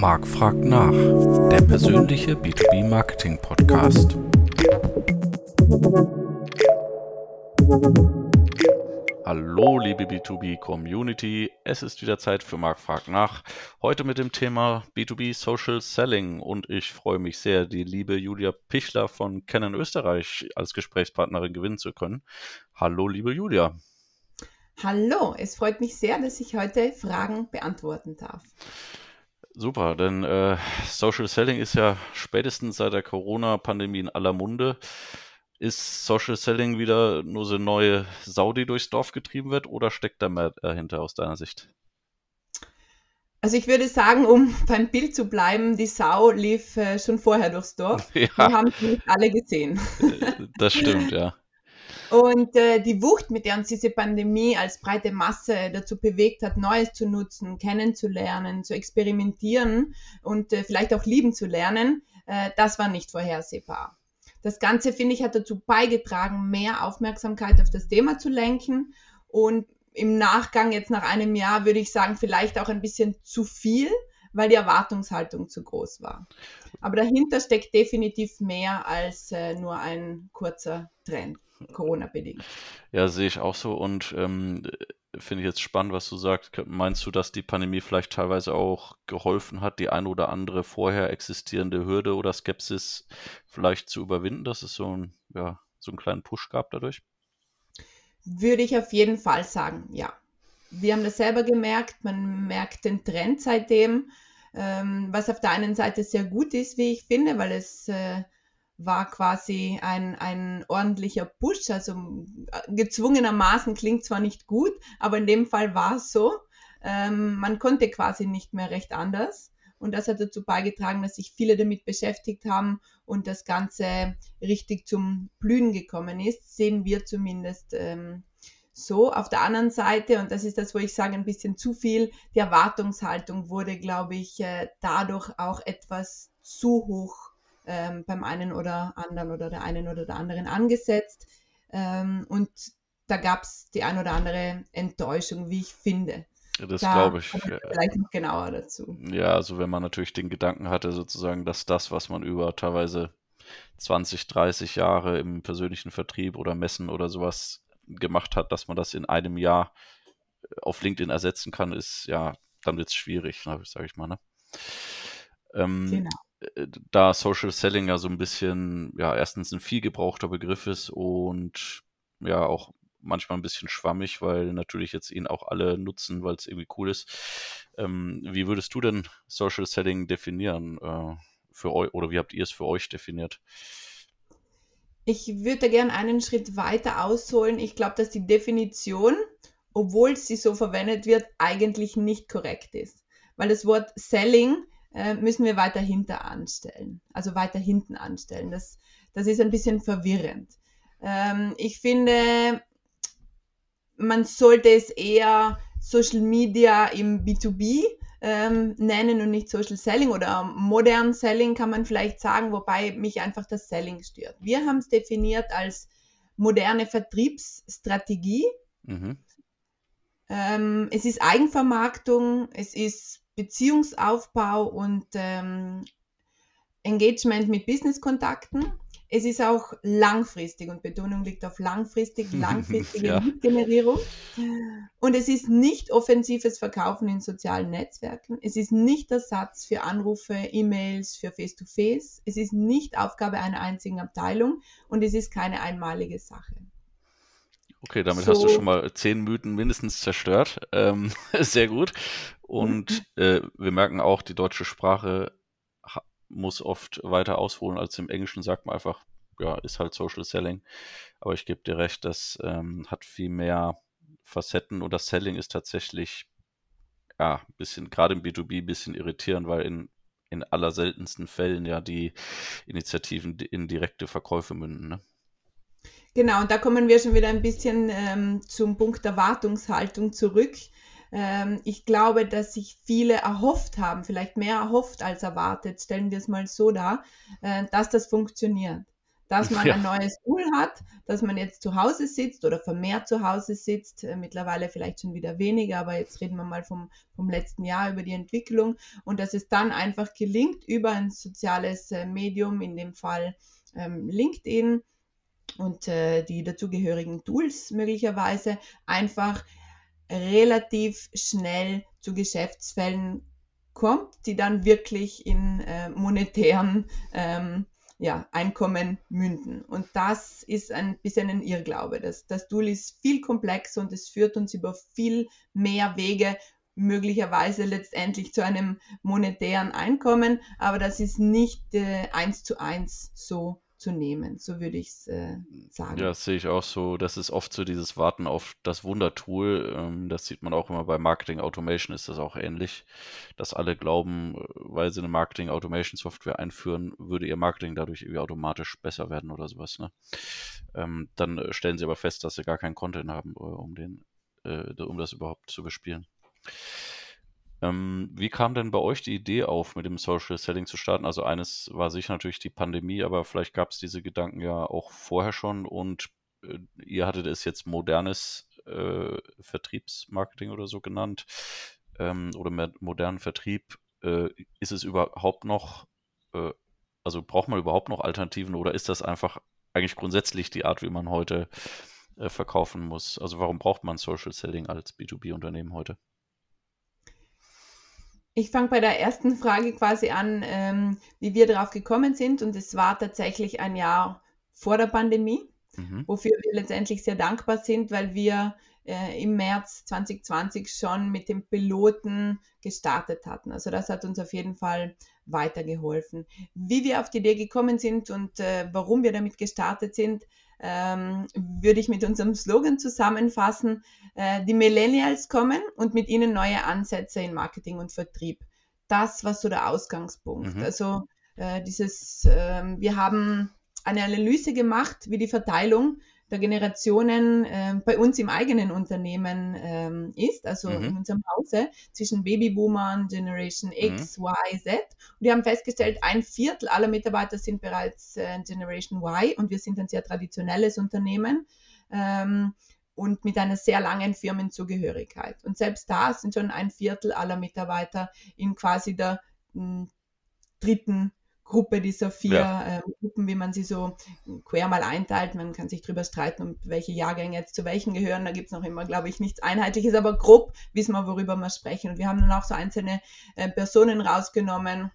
Marc fragt nach, der persönliche B2B Marketing Podcast. Hallo liebe B2B Community, es ist wieder Zeit für Marc fragt nach. Heute mit dem Thema B2B Social Selling und ich freue mich sehr, die liebe Julia Pichler von Canon Österreich als Gesprächspartnerin gewinnen zu können. Hallo liebe Julia. Hallo, es freut mich sehr, dass ich heute Fragen beantworten darf. Super, denn äh, Social Selling ist ja spätestens seit der Corona-Pandemie in aller Munde. Ist Social Selling wieder nur so eine neue Sau, die durchs Dorf getrieben wird, oder steckt da mehr dahinter aus deiner Sicht? Also ich würde sagen, um beim Bild zu bleiben, die Sau lief äh, schon vorher durchs Dorf. Ja. Wir haben sie nicht alle gesehen. Das stimmt, ja. Und äh, die Wucht, mit der uns diese Pandemie als breite Masse dazu bewegt hat, Neues zu nutzen, kennenzulernen, zu experimentieren und äh, vielleicht auch lieben zu lernen, äh, das war nicht vorhersehbar. Das Ganze, finde ich, hat dazu beigetragen, mehr Aufmerksamkeit auf das Thema zu lenken und im Nachgang jetzt nach einem Jahr würde ich sagen, vielleicht auch ein bisschen zu viel, weil die Erwartungshaltung zu groß war. Aber dahinter steckt definitiv mehr als äh, nur ein kurzer Trend. Corona-bedingt. Ja, sehe ich auch so und ähm, finde ich jetzt spannend, was du sagst. Meinst du, dass die Pandemie vielleicht teilweise auch geholfen hat, die eine oder andere vorher existierende Hürde oder Skepsis vielleicht zu überwinden, dass es so, ein, ja, so einen kleinen Push gab dadurch? Würde ich auf jeden Fall sagen, ja. Wir haben das selber gemerkt, man merkt den Trend seitdem, ähm, was auf der einen Seite sehr gut ist, wie ich finde, weil es äh, war quasi ein, ein ordentlicher Push. Also äh, gezwungenermaßen klingt zwar nicht gut, aber in dem Fall war es so. Ähm, man konnte quasi nicht mehr recht anders. Und das hat dazu beigetragen, dass sich viele damit beschäftigt haben und das Ganze richtig zum Blühen gekommen ist, sehen wir zumindest ähm, so. Auf der anderen Seite, und das ist das, wo ich sage, ein bisschen zu viel, die Erwartungshaltung wurde, glaube ich, äh, dadurch auch etwas zu hoch ähm, beim einen oder anderen oder der einen oder der anderen angesetzt. Ähm, und da gab es die ein oder andere Enttäuschung, wie ich finde. Das glaube ich. Vielleicht noch genauer dazu. Ja, also wenn man natürlich den Gedanken hatte, sozusagen, dass das, was man über teilweise 20, 30 Jahre im persönlichen Vertrieb oder Messen oder sowas gemacht hat, dass man das in einem Jahr auf LinkedIn ersetzen kann, ist ja, dann wird es schwierig, ne, sage ich mal. Ne? Ähm, genau. Äh, da Social Selling ja so ein bisschen, ja, erstens ein viel gebrauchter Begriff ist und ja auch manchmal ein bisschen schwammig, weil natürlich jetzt ihn auch alle nutzen, weil es irgendwie cool ist. Ähm, wie würdest du denn Social Selling definieren äh, für euch oder wie habt ihr es für euch definiert? Ich würde gerne einen Schritt weiter ausholen. Ich glaube, dass die Definition, obwohl sie so verwendet wird, eigentlich nicht korrekt ist. Weil das Wort Selling äh, müssen wir weiter hinter anstellen, also weiter hinten anstellen. Das, das ist ein bisschen verwirrend. Ähm, ich finde, man sollte es eher Social Media im B2B ähm, nennen und nicht Social Selling oder modern Selling kann man vielleicht sagen, wobei mich einfach das Selling stört. Wir haben es definiert als moderne Vertriebsstrategie. Mhm. Ähm, es ist Eigenvermarktung, es ist Beziehungsaufbau und ähm, Engagement mit Businesskontakten. Es ist auch langfristig und Betonung liegt auf langfristig, langfristige ja. Generierung. Und es ist nicht offensives Verkaufen in sozialen Netzwerken. Es ist nicht Ersatz für Anrufe, E-Mails, für Face-to-Face. -face. Es ist nicht Aufgabe einer einzigen Abteilung und es ist keine einmalige Sache. Okay, damit so. hast du schon mal zehn Mythen mindestens zerstört. Ähm, sehr gut. Und mhm. äh, wir merken auch, die deutsche Sprache muss oft weiter ausholen als im Englischen. Sagt man einfach, ja, ist halt Social Selling. Aber ich gebe dir recht, das ähm, hat viel mehr Facetten und das Selling ist tatsächlich, ja, ein bisschen, gerade im B2B, ein bisschen irritierend, weil in, in aller seltensten Fällen ja die Initiativen in direkte Verkäufe münden. Ne? Genau, und da kommen wir schon wieder ein bisschen ähm, zum Punkt Erwartungshaltung zurück. Ähm, ich glaube, dass sich viele erhofft haben, vielleicht mehr erhofft als erwartet, stellen wir es mal so dar, äh, dass das funktioniert. dass man ja. ein neues Tool hat, dass man jetzt zu Hause sitzt oder vermehrt zu Hause sitzt, äh, mittlerweile vielleicht schon wieder weniger, aber jetzt reden wir mal vom, vom letzten Jahr über die Entwicklung und dass es dann einfach gelingt, über ein soziales äh, Medium, in dem Fall ähm, LinkedIn und äh, die dazugehörigen Tools möglicherweise, einfach relativ schnell zu Geschäftsfällen kommt, die dann wirklich in äh, monetären ähm, ja, Einkommen münden. Und das ist ein bisschen ein Irrglaube. Das, das Tool ist viel komplexer und es führt uns über viel mehr Wege möglicherweise letztendlich zu einem monetären Einkommen, aber das ist nicht äh, eins zu eins so zu nehmen. So würde ich es äh, sagen. Ja, das sehe ich auch so. Das ist oft so dieses Warten auf das Wundertool. Ähm, das sieht man auch immer bei Marketing Automation ist das auch ähnlich, dass alle glauben, äh, weil sie eine Marketing Automation Software einführen, würde ihr Marketing dadurch irgendwie automatisch besser werden oder sowas. Ne? Ähm, dann äh, stellen sie aber fest, dass sie gar keinen Content haben, äh, um den, äh, um das überhaupt zu bespielen. Ähm, wie kam denn bei euch die Idee auf, mit dem Social Selling zu starten? Also eines war sicher natürlich die Pandemie, aber vielleicht gab es diese Gedanken ja auch vorher schon und äh, ihr hattet es jetzt modernes äh, Vertriebsmarketing oder so genannt ähm, oder modernen Vertrieb. Äh, ist es überhaupt noch, äh, also braucht man überhaupt noch Alternativen oder ist das einfach eigentlich grundsätzlich die Art, wie man heute äh, verkaufen muss? Also warum braucht man Social Selling als B2B-Unternehmen heute? Ich fange bei der ersten Frage quasi an, ähm, wie wir darauf gekommen sind. Und es war tatsächlich ein Jahr vor der Pandemie, mhm. wofür wir letztendlich sehr dankbar sind, weil wir äh, im März 2020 schon mit dem Piloten gestartet hatten. Also das hat uns auf jeden Fall weitergeholfen. Wie wir auf die Idee gekommen sind und äh, warum wir damit gestartet sind, ähm, würde ich mit unserem Slogan zusammenfassen. Äh, die Millennials kommen und mit ihnen neue Ansätze in Marketing und Vertrieb. Das war so der Ausgangspunkt. Mhm. Also äh, dieses, äh, wir haben eine Analyse gemacht, wie die Verteilung der Generationen äh, bei uns im eigenen Unternehmen ähm, ist, also mhm. in unserem Hause, zwischen Babyboomern, Generation X, mhm. Y, Z. Und wir haben festgestellt, ein Viertel aller Mitarbeiter sind bereits äh, Generation Y und wir sind ein sehr traditionelles Unternehmen. Ähm, und mit einer sehr langen Firmenzugehörigkeit. Und selbst da sind schon ein Viertel aller Mitarbeiter in quasi der m, hm, dritten Gruppe dieser vier ja. äh, Gruppen, wie man sie so quer mal einteilt. Man kann sich darüber streiten, um welche Jahrgänge jetzt zu welchen gehören. Da gibt es noch immer, glaube ich, nichts Einheitliches, aber grob wissen wir, worüber wir sprechen. Und wir haben dann auch so einzelne äh, Personen rausgenommen,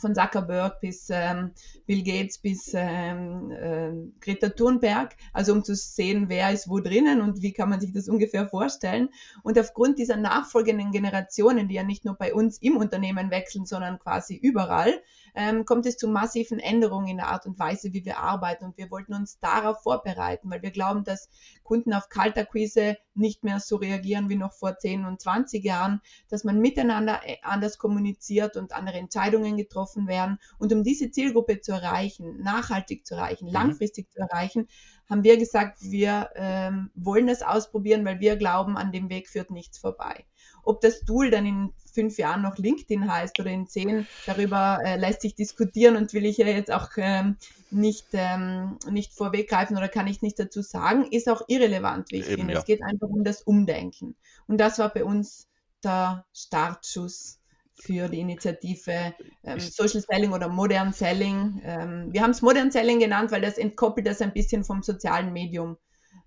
von Zuckerberg bis ähm, Bill Gates bis ähm, äh, Greta Thunberg, also um zu sehen, wer ist wo drinnen und wie kann man sich das ungefähr vorstellen. Und aufgrund dieser nachfolgenden Generationen, die ja nicht nur bei uns im Unternehmen wechseln, sondern quasi überall, ähm, kommt es zu massiven Änderungen in der Art und Weise, wie wir arbeiten. Und wir wollten uns darauf vorbereiten, weil wir glauben, dass Kunden auf Kaltakquise nicht mehr so reagieren wie noch vor 10 und 20 Jahren, dass man miteinander äh, anders kommuniziert und andere Entscheidungen getroffen werden. Und um diese Zielgruppe zu erreichen, nachhaltig zu erreichen, mhm. langfristig zu erreichen, haben wir gesagt, wir ähm, wollen das ausprobieren, weil wir glauben, an dem Weg führt nichts vorbei. Ob das Tool dann in fünf Jahren noch LinkedIn heißt oder in zehn, darüber äh, lässt sich diskutieren und will ich ja jetzt auch ähm, nicht, ähm, nicht vorweggreifen oder kann ich nicht dazu sagen, ist auch irrelevant, wie ich finde. Ja. Es geht einfach um das Umdenken. Und das war bei uns der Startschuss für die Initiative ähm, Social Selling oder Modern Selling. Ähm, wir haben es Modern Selling genannt, weil das entkoppelt das ein bisschen vom sozialen Medium.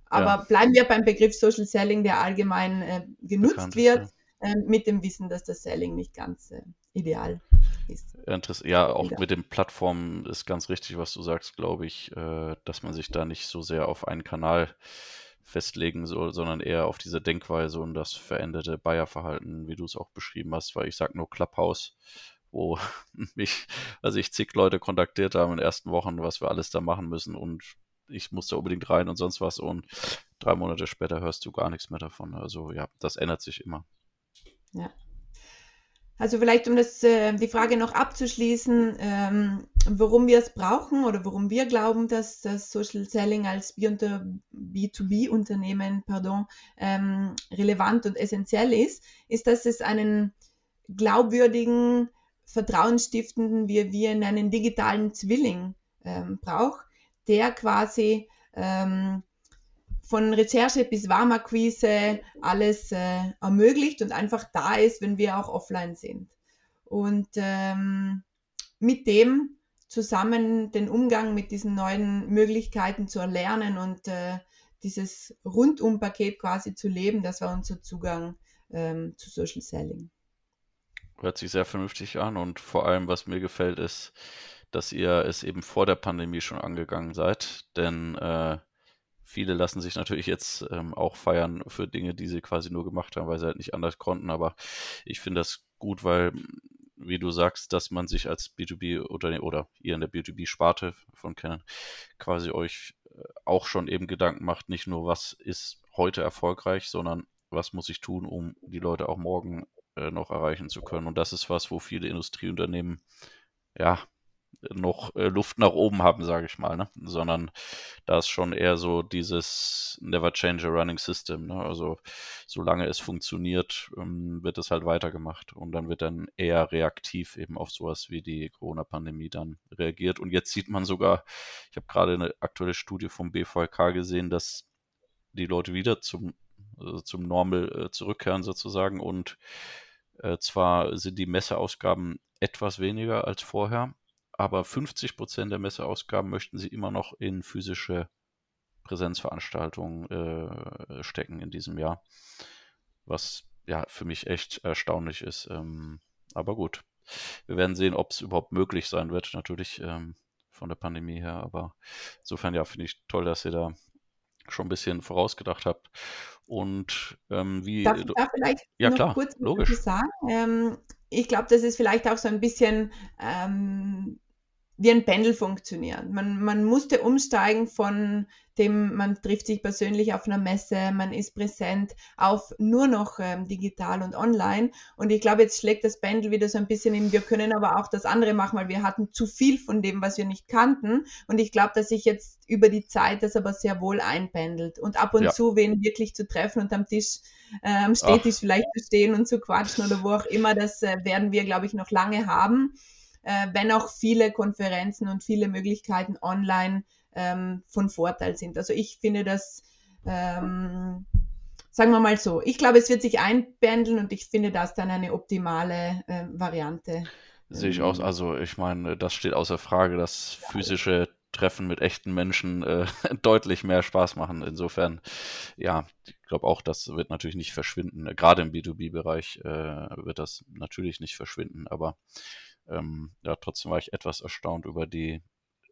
Aber ja. bleiben wir beim Begriff Social Selling, der allgemein äh, genutzt Bekannt wird. Ist, mit dem Wissen, dass das Selling nicht ganz äh, ideal ist. Ja, auch ja. mit den Plattformen ist ganz richtig, was du sagst, glaube ich, äh, dass man sich da nicht so sehr auf einen Kanal festlegen soll, sondern eher auf diese Denkweise und das veränderte Buyer-Verhalten, wie du es auch beschrieben hast, weil ich sage nur Clubhouse, wo mich, also ich zig Leute kontaktiert haben in den ersten Wochen, was wir alles da machen müssen und ich musste unbedingt rein und sonst was und drei Monate später hörst du gar nichts mehr davon. Also ja, das ändert sich immer. Ja. Also vielleicht, um das, äh, die Frage noch abzuschließen, ähm, warum wir es brauchen oder warum wir glauben, dass das Social Selling als B2B-Unternehmen pardon, ähm, relevant und essentiell ist, ist, dass es einen glaubwürdigen, vertrauensstiftenden, wie wir in einen digitalen Zwilling ähm, braucht, der quasi ähm, von Recherche bis Warmakquise alles äh, ermöglicht und einfach da ist, wenn wir auch offline sind. Und ähm, mit dem zusammen den Umgang mit diesen neuen Möglichkeiten zu erlernen und äh, dieses Rundumpaket quasi zu leben, das war unser Zugang ähm, zu Social Selling. Hört sich sehr vernünftig an und vor allem, was mir gefällt, ist, dass ihr es eben vor der Pandemie schon angegangen seid, denn äh, viele lassen sich natürlich jetzt ähm, auch feiern für Dinge, die sie quasi nur gemacht haben, weil sie halt nicht anders konnten, aber ich finde das gut, weil wie du sagst, dass man sich als B2B-Unternehmen oder ihr in der B2B-Sparte von kennen, quasi euch äh, auch schon eben Gedanken macht, nicht nur was ist heute erfolgreich, sondern was muss ich tun, um die Leute auch morgen äh, noch erreichen zu können. Und das ist was, wo viele Industrieunternehmen ja noch äh, Luft nach oben haben, sage ich mal, ne? sondern da ist schon eher so dieses Never Change a Running System. Ne? Also solange es funktioniert, ähm, wird es halt weitergemacht und dann wird dann eher reaktiv eben auf sowas wie die Corona-Pandemie dann reagiert. Und jetzt sieht man sogar, ich habe gerade eine aktuelle Studie vom BVK gesehen, dass die Leute wieder zum, also zum Normal äh, zurückkehren sozusagen und äh, zwar sind die Messeausgaben etwas weniger als vorher, aber 50 Prozent der Messeausgaben möchten sie immer noch in physische Präsenzveranstaltungen äh, stecken in diesem Jahr. Was ja für mich echt erstaunlich ist. Ähm, aber gut, wir werden sehen, ob es überhaupt möglich sein wird, natürlich ähm, von der Pandemie her. Aber insofern ja, finde ich toll, dass ihr da schon ein bisschen vorausgedacht habt. Und ähm, wie. Darf ich da vielleicht ja, noch klar, kurz logisch. sagen? Ähm, ich glaube, das ist vielleicht auch so ein bisschen ähm, wie ein Pendel funktionieren. Man, man musste umsteigen von dem, man trifft sich persönlich auf einer Messe, man ist präsent, auf nur noch ähm, digital und online. Und ich glaube, jetzt schlägt das Pendel wieder so ein bisschen in, wir können aber auch das andere machen, weil wir hatten zu viel von dem, was wir nicht kannten. Und ich glaube, dass sich jetzt über die Zeit das aber sehr wohl einpendelt. Und ab und Ja. zu wen wirklich zu treffen und am Tisch, äh, am Stehtisch vielleicht zu stehen und zu quatschen oder wo auch immer, das äh, werden wir, glaube ich, noch lange haben äh, wenn auch viele Konferenzen und viele Möglichkeiten online ähm, von Vorteil sind. Also ich finde das, ähm, sagen wir mal so, ich glaube, es wird sich einpendeln und ich finde das dann eine optimale äh, Variante. Sehe ich aus. Also ich meine, das steht außer Frage, dass physische Treffen mit echten Menschen äh, deutlich mehr Spaß machen. Insofern, ja, ich glaube auch, das wird natürlich nicht verschwinden. Gerade im B2B-Bereich äh, wird das natürlich nicht verschwinden, aber ähm, ja, trotzdem war ich etwas erstaunt über die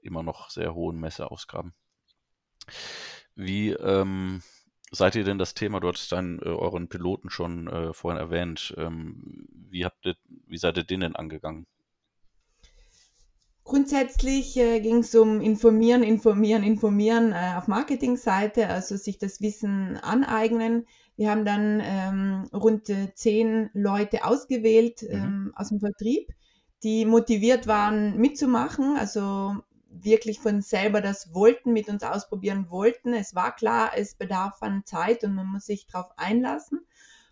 immer noch sehr hohen Messeausgaben. Wie ähm, seid ihr denn das Thema? Du hattest einen, äh, euren Piloten schon äh, vorhin erwähnt. Ähm, wie habt ihr, wie seid ihr den denn angegangen? Grundsätzlich äh, ging es um Informieren, Informieren, Informieren äh, auf Marketingseite, also sich das Wissen aneignen. Wir haben dann ähm, rund äh, zehn Leute ausgewählt Mhm. ähm, aus dem Vertrieb, die motiviert waren mitzumachen, also wirklich von selber das wollten, mit uns ausprobieren wollten. Es war klar, es bedarf an Zeit und man muss sich darauf einlassen.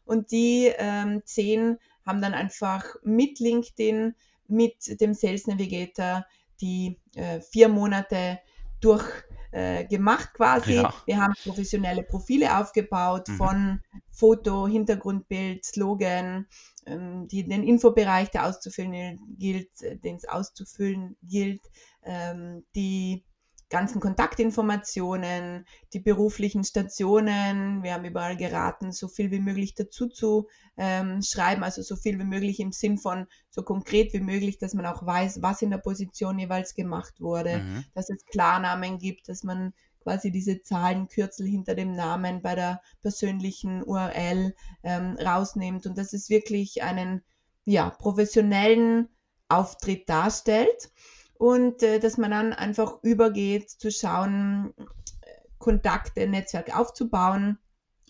Und die ähm, zehn haben dann einfach mit LinkedIn, mit dem Sales Navigator die äh, vier Monate durch äh, gemacht quasi. Ja. Wir haben professionelle Profile aufgebaut Mhm. von Foto, Hintergrundbild, Slogan, die, den Infobereich, der auszufüllen gilt, äh, den es auszufüllen gilt, ähm, die ganzen Kontaktinformationen, die beruflichen Stationen. Wir haben überall geraten, so viel wie möglich dazu zu ähm, schreiben, also so viel wie möglich im Sinn von so konkret wie möglich, dass man auch weiß, was in der Position jeweils gemacht wurde, Mhm. dass es Klarnamen gibt, dass man quasi diese Zahlenkürzel hinter dem Namen bei der persönlichen URL ähm, rausnimmt und dass es wirklich einen ja, professionellen Auftritt darstellt und äh, dass man dann einfach übergeht zu schauen, äh, Kontakte, Netzwerk aufzubauen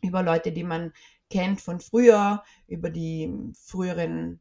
über Leute, die man kennt von früher, über die früheren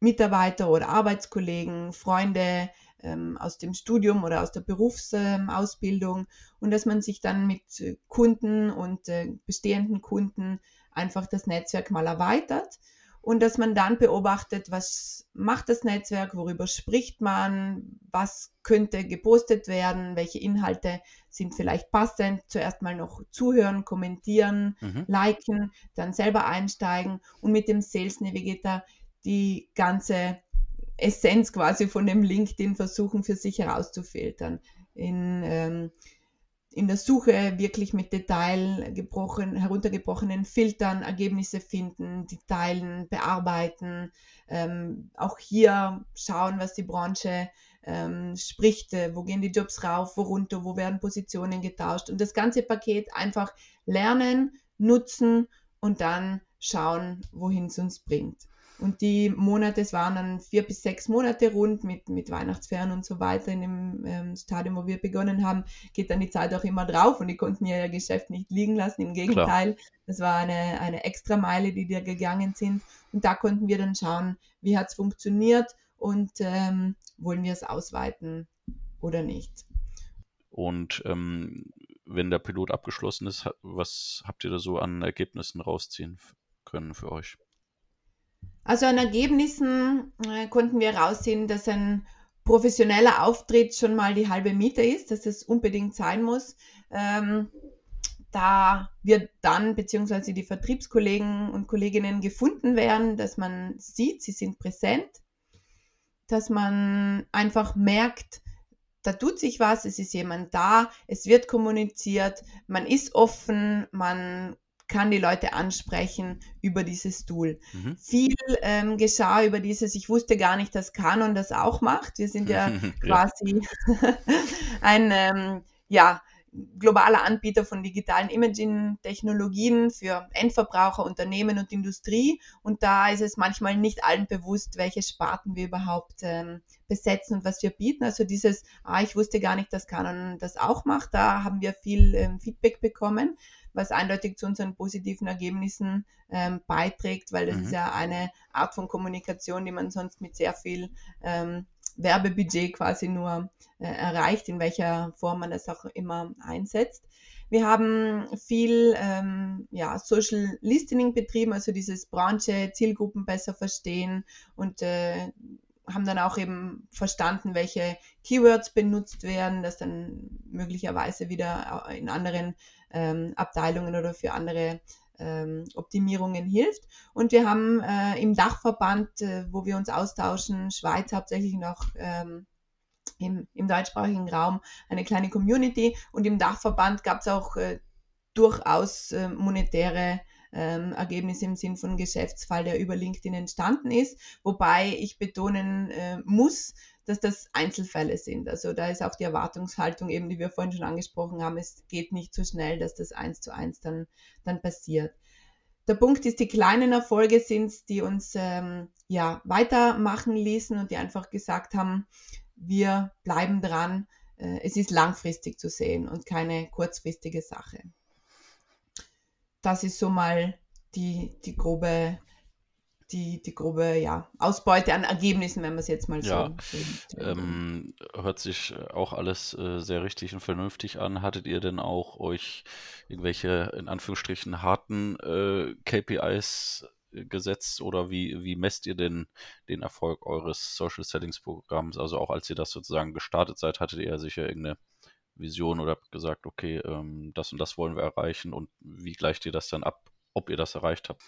Mitarbeiter oder Arbeitskollegen, Freunde ähm, aus dem Studium oder aus der Berufsausbildung und dass man sich dann mit äh, Kunden und äh, bestehenden Kunden einfach das Netzwerk mal erweitert und dass man dann beobachtet, was macht das Netzwerk, worüber spricht man, was könnte gepostet werden, welche Inhalte sind vielleicht passend. Zuerst mal noch zuhören, kommentieren, mhm. liken, dann selber einsteigen und mit dem Sales Navigator die ganze Essenz quasi von dem LinkedIn versuchen für sich herauszufiltern. In, ähm, in der Suche wirklich mit Detail gebrochen, heruntergebrochenen Filtern Ergebnisse finden, die teilen, bearbeiten, ähm, auch hier schauen, was die Branche ähm, spricht, äh, wo gehen die Jobs rauf, wo runter, wo werden Positionen getauscht und das ganze Paket einfach lernen, nutzen und dann schauen, wohin es uns bringt. Und die Monate, es waren dann vier bis sechs Monate rund mit, mit Weihnachtsferien und so weiter in dem ähm, Stadium, wo wir begonnen haben, geht dann die Zeit auch immer drauf und die konnten ja ihr Geschäft nicht liegen lassen. Im Gegenteil, Klar. das war eine, eine extra Meile, die da gegangen sind. Und da konnten wir dann schauen, wie hat es funktioniert und ähm, wollen wir es ausweiten oder nicht. Und ähm, wenn der Pilot abgeschlossen ist, was habt ihr da so an Ergebnissen rausziehen können für euch? Also an Ergebnissen äh, konnten wir heraussehen, dass ein professioneller Auftritt schon mal die halbe Miete ist, dass es unbedingt sein muss. Ähm, da wir dann beziehungsweise die Vertriebskollegen und Kolleginnen gefunden werden, dass man sieht, sie sind präsent, dass man einfach merkt, da tut sich was, es ist jemand da, es wird kommuniziert, man ist offen, man kann die Leute ansprechen über dieses Tool. Mhm. Viel ähm, geschah über dieses, ich wusste gar nicht, dass Canon das auch macht. Wir sind ja quasi ein ähm, ja, globaler Anbieter von digitalen Imaging-Technologien für Endverbraucher, Unternehmen und Industrie. Und da ist es manchmal nicht allen bewusst, welche Sparten wir überhaupt ähm, besetzen und was wir bieten. Also dieses, ah, ich wusste gar nicht, dass Canon das auch macht. Da haben wir viel ähm, Feedback bekommen was eindeutig zu unseren positiven Ergebnissen ähm, beiträgt, weil das mhm. ist ja eine Art von Kommunikation, die man sonst mit sehr viel ähm, Werbebudget quasi nur äh, erreicht, in welcher Form man das auch immer einsetzt. Wir haben viel ähm, ja, Social Listening betrieben, also dieses Branche, Zielgruppen besser verstehen und äh, haben dann auch eben verstanden, welche Keywords benutzt werden, das dann möglicherweise wieder in anderen ähm, Abteilungen oder für andere ähm, Optimierungen hilft. Und wir haben äh, im Dachverband, äh, wo wir uns austauschen, Schweiz hauptsächlich noch ähm, im, im deutschsprachigen Raum, eine kleine Community. Und im Dachverband gab es auch äh, durchaus äh, monetäre ähm, Ergebnisse im Sinn von Geschäftsfall, der über LinkedIn entstanden ist. Wobei ich betonen äh, muss, dass das Einzelfälle sind. Also da ist auch die Erwartungshaltung eben, die wir vorhin schon angesprochen haben, es geht nicht so schnell, dass das eins zu eins dann, dann passiert. Der Punkt ist, die kleinen Erfolge sind die uns ähm, ja weitermachen ließen und die einfach gesagt haben, wir bleiben dran. Äh, es ist langfristig zu sehen und keine kurzfristige Sache. Das ist so mal die, die grobe die, die grobe ja, Ausbeute an Ergebnissen, wenn man es jetzt mal so. Ja, ähm, hört sich auch alles äh, sehr richtig und vernünftig an. Hattet ihr denn auch euch irgendwelche in Anführungsstrichen harten äh, KPIs gesetzt oder wie, wie messt ihr denn den Erfolg eures Social Settings Programms? Also auch als ihr das sozusagen gestartet seid, hattet ihr ja sicher irgendeine Vision oder habt gesagt, okay, ähm, das und das wollen wir erreichen und wie gleicht ihr das dann ab, ob ihr das erreicht habt?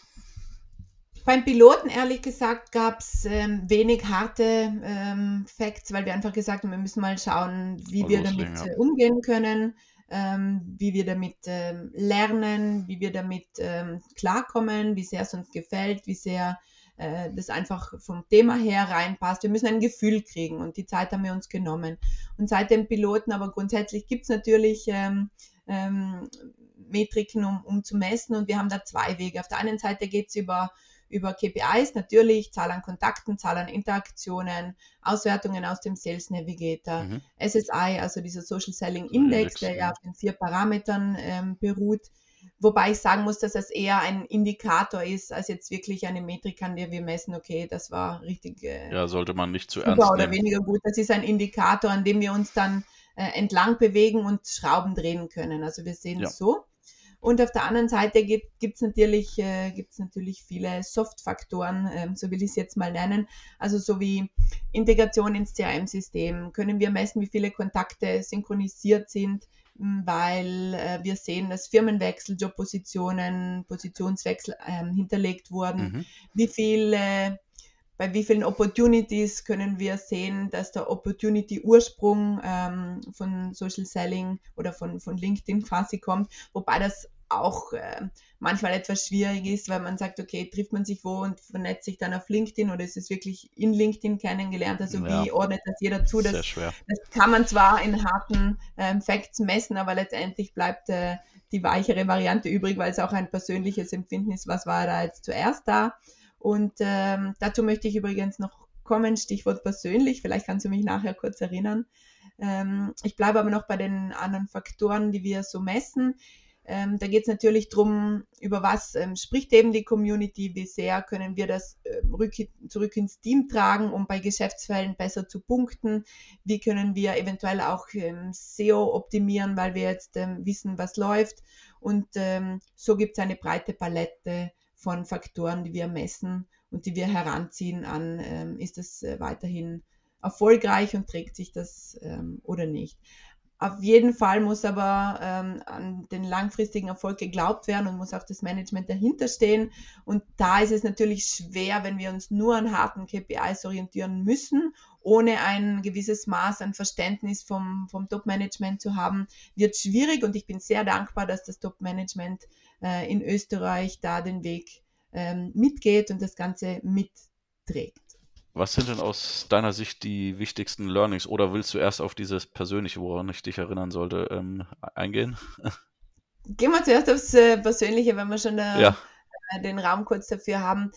Beim Piloten, ehrlich gesagt, gab es ähm, wenig harte ähm, Facts, weil wir einfach gesagt haben, wir müssen mal schauen, wie mal wir damit ja. Äh, umgehen können, ähm, wie wir damit ähm, lernen, wie wir damit ähm, klarkommen, wie sehr es uns gefällt, wie sehr äh, das einfach vom Thema her reinpasst. Wir müssen ein Gefühl kriegen und die Zeit haben wir uns genommen. Und seit dem Piloten, aber grundsätzlich gibt es natürlich ähm, Metriken, um, um zu messen und wir haben da zwei Wege. Auf der einen Seite geht es über über KPIs natürlich, Zahl an Kontakten, Zahl an Interaktionen, Auswertungen aus dem Sales Navigator, mhm. SSI, also dieser Social Selling Index, der ja auf den vier Parametern ähm, beruht. Wobei ich sagen muss, dass das eher ein Indikator ist, als jetzt wirklich eine Metrik, an der wir messen, okay, das war richtig. Äh, ja, sollte man nicht zu ernst nehmen. Oder weniger gut. Das ist ein Indikator, an dem wir uns dann äh, entlang bewegen und Schrauben drehen können. Also wir sehen es ja. so. Und auf der anderen Seite gibt es natürlich, äh, gibt's natürlich viele Soft-Faktoren, ähm, so will ich es jetzt mal nennen. Also so wie Integration ins CRM-System. Können wir messen, wie viele Kontakte synchronisiert sind, weil äh, wir sehen, dass Firmenwechsel, Jobpositionen, Positionswechsel ähm, hinterlegt wurden. Mhm. Wie viele bei wie vielen Opportunities können wir sehen, dass der Opportunity-Ursprung ähm, von Social Selling oder von, von LinkedIn quasi kommt, wobei das auch äh, manchmal etwas schwierig ist, weil man sagt, okay, trifft man sich wo und vernetzt sich dann auf LinkedIn oder ist es wirklich in LinkedIn kennengelernt? Also ja. wie ordnet das jeder zu? Das, das kann man zwar in harten ähm, Facts messen, aber letztendlich bleibt äh, die weichere Variante übrig, weil es auch ein persönliches Empfinden ist, was war da jetzt zuerst da. Und ähm, dazu möchte ich übrigens noch kommen, Stichwort persönlich, vielleicht kannst du mich nachher kurz erinnern. Ähm, ich bleibe aber noch bei den anderen Faktoren, die wir so messen. Ähm, da geht es natürlich darum, über was ähm, spricht eben die Community, wie sehr können wir das ähm, rück, zurück ins Team tragen, um bei Geschäftsfällen besser zu punkten, wie können wir eventuell auch ähm, SEO optimieren, weil wir jetzt ähm, wissen, was läuft. Und ähm, so gibt es eine breite Palette von Faktoren, die wir messen und die wir heranziehen an, ähm, ist es äh, weiterhin erfolgreich und trägt sich das ähm, oder nicht. Auf jeden Fall muss aber ähm, an den langfristigen Erfolg geglaubt werden und muss auch das Management dahinter stehen. Und da ist es natürlich schwer, wenn wir uns nur an harten KPIs orientieren müssen, ohne ein gewisses Maß an Verständnis vom, vom Top-Management zu haben, wird schwierig. Und ich bin sehr dankbar, dass das Top-Management äh, in Österreich da den Weg ähm, mitgeht und das Ganze mitträgt. Was sind denn aus deiner Sicht die wichtigsten Learnings? Oder willst du erst auf dieses Persönliche, woran ich dich erinnern sollte, ähm, eingehen? Gehen wir zuerst aufs äh, Persönliche, wenn wir schon äh, ja. den Raum kurz dafür haben.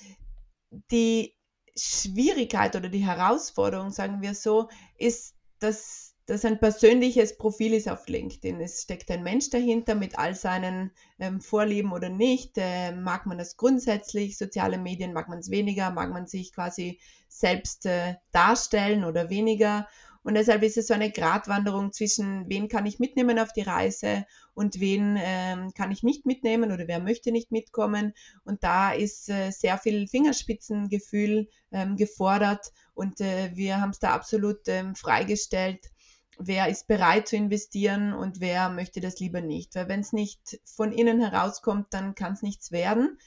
Die Schwierigkeit oder die Herausforderung, sagen wir so, ist, dass das ein persönliches Profil ist auf LinkedIn. Es steckt ein Mensch dahinter mit all seinen ähm, Vorlieben oder nicht. Äh, mag man das grundsätzlich, soziale Medien mag man es weniger, mag man sich quasi selbst äh, darstellen oder weniger. Und deshalb ist es so eine Gratwanderung zwischen, wen kann ich mitnehmen auf die Reise und wen ähm, kann ich nicht mitnehmen oder wer möchte nicht mitkommen. Und da ist äh, sehr viel Fingerspitzengefühl ähm, gefordert und äh, wir haben es da absolut ähm, freigestellt, wer ist bereit zu investieren und wer möchte das lieber nicht. Weil wenn es nicht von innen herauskommt, dann kann es nichts werden.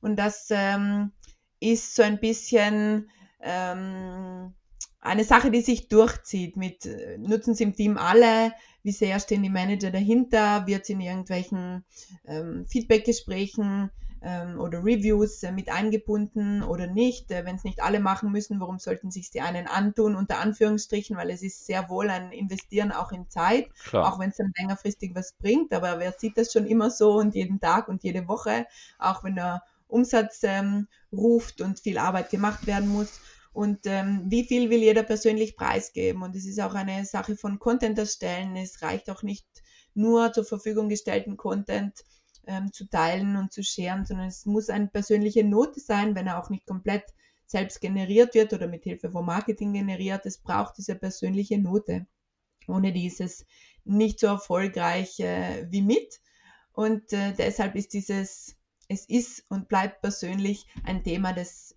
Und das ähm, ist so ein bisschen ähm, eine Sache, die sich durchzieht. Mit äh, nutzen sie im Team alle, wie sehr stehen die Manager dahinter, wird es in irgendwelchen ähm, Feedbackgesprächen ähm, oder Reviews äh, mit eingebunden oder nicht. Äh, Wenn es nicht alle machen müssen, warum sollten sich die einen antun, unter Anführungsstrichen, weil es ist sehr wohl ein Investieren auch in Zeit, Klar. auch wenn es dann längerfristig was bringt. Aber wer sieht das schon immer so und jeden Tag und jede Woche, auch wenn der Umsatz ähm, ruft und viel Arbeit gemacht werden muss. Und ähm, wie viel will jeder persönlich preisgeben? Und es ist auch eine Sache von Content erstellen. Es reicht auch nicht nur zur Verfügung gestellten Content ähm, zu teilen und zu scheren, sondern es muss eine persönliche Note sein, wenn er auch nicht komplett selbst generiert wird oder mit Hilfe von Marketing generiert. Es braucht diese persönliche Note. Ohne die ist es nicht so erfolgreich äh, wie mit. Und äh, deshalb ist dieses, es ist und bleibt persönlich ein Thema, das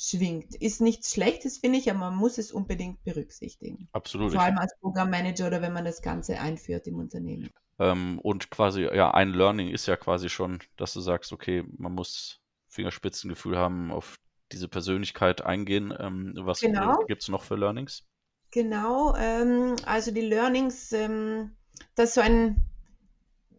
mitschwingt. Ist nichts Schlechtes, finde ich, aber man muss es unbedingt berücksichtigen. Absolut. Vor allem als Programmmanager oder wenn man das Ganze einführt im Unternehmen. Ähm, und quasi, ja, ein Learning ist ja quasi schon, dass du sagst, okay, man muss Fingerspitzengefühl haben, auf diese Persönlichkeit eingehen. Ähm, was genau. gibt es noch für Learnings? Genau, ähm, also die Learnings, ähm, dass so ein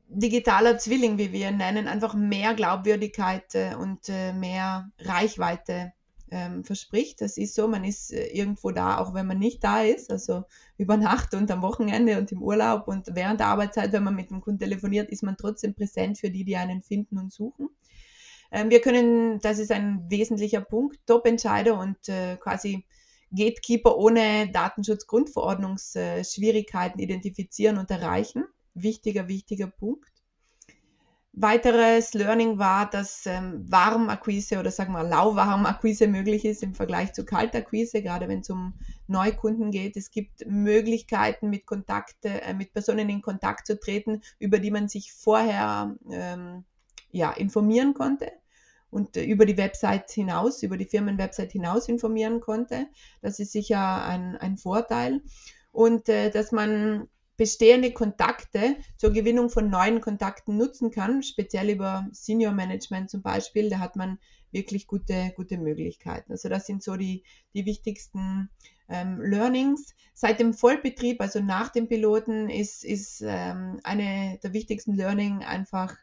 digitaler Zwilling, wie wir ihn nennen, einfach mehr Glaubwürdigkeit äh, und äh, mehr Reichweite ähm, verspricht. Das ist so, man ist äh, irgendwo da, auch wenn man nicht da ist, also über Nacht und am Wochenende und im Urlaub und während der Arbeitszeit, wenn man mit dem Kunden telefoniert, ist man trotzdem präsent für die, die einen finden und suchen. Ähm, wir können, das ist ein wesentlicher Punkt, Top-Entscheider und äh, quasi Gatekeeper ohne Datenschutzgrundverordnungsschwierigkeiten identifizieren und erreichen. Wichtiger, wichtiger Punkt. Weiteres Learning war, dass ähm, Warmakquise oder sagen wir Lauwarmakquise möglich ist im Vergleich zu Kaltakquise, gerade wenn es um Neukunden geht. Es gibt Möglichkeiten, mit Kontakte, äh, mit Personen in Kontakt zu treten, über die man sich vorher ähm, ja, informieren konnte und äh, über die Website hinaus, über die Firmenwebsite hinaus informieren konnte. Das ist sicher ein, ein Vorteil. Und äh, dass man bestehende Kontakte zur Gewinnung von neuen Kontakten nutzen kann, speziell über Senior Management zum Beispiel, da hat man wirklich gute, gute Möglichkeiten. Also das sind so die, die wichtigsten ähm, Learnings. Seit dem Vollbetrieb, also nach dem Piloten, ist, ist ähm, eine der wichtigsten Learning einfach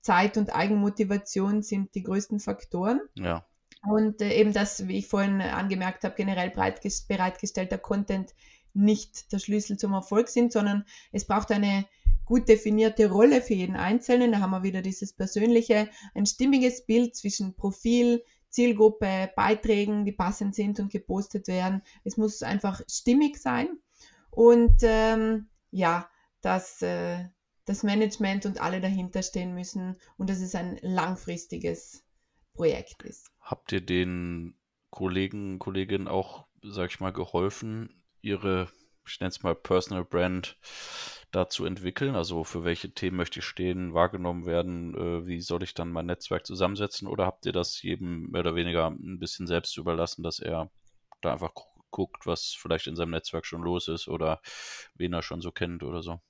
Zeit und Eigenmotivation sind die größten Faktoren. Ja. Und äh, eben das, wie ich vorhin angemerkt habe, generell bereitgestellter Content nicht der Schlüssel zum Erfolg sind, sondern es braucht eine gut definierte Rolle für jeden Einzelnen. Da haben wir wieder dieses persönliche, ein stimmiges Bild zwischen Profil, Zielgruppe, Beiträgen, die passend sind und gepostet werden. Es muss einfach stimmig sein. Und ähm, ja, dass äh, das Management und alle dahinter stehen müssen und dass es ein langfristiges Projekt ist. Habt ihr den Kollegen, Kolleginnen auch, sag ich mal, geholfen, ihre, ich nenne es mal Personal Brand da zu entwickeln? Also für welche Themen möchte ich stehen, wahrgenommen werden? Äh, wie soll ich dann mein Netzwerk zusammensetzen? Oder habt ihr das jedem mehr oder weniger ein bisschen selbst überlassen, dass er da einfach guckt, was vielleicht in seinem Netzwerk schon los ist oder wen er schon so kennt oder so?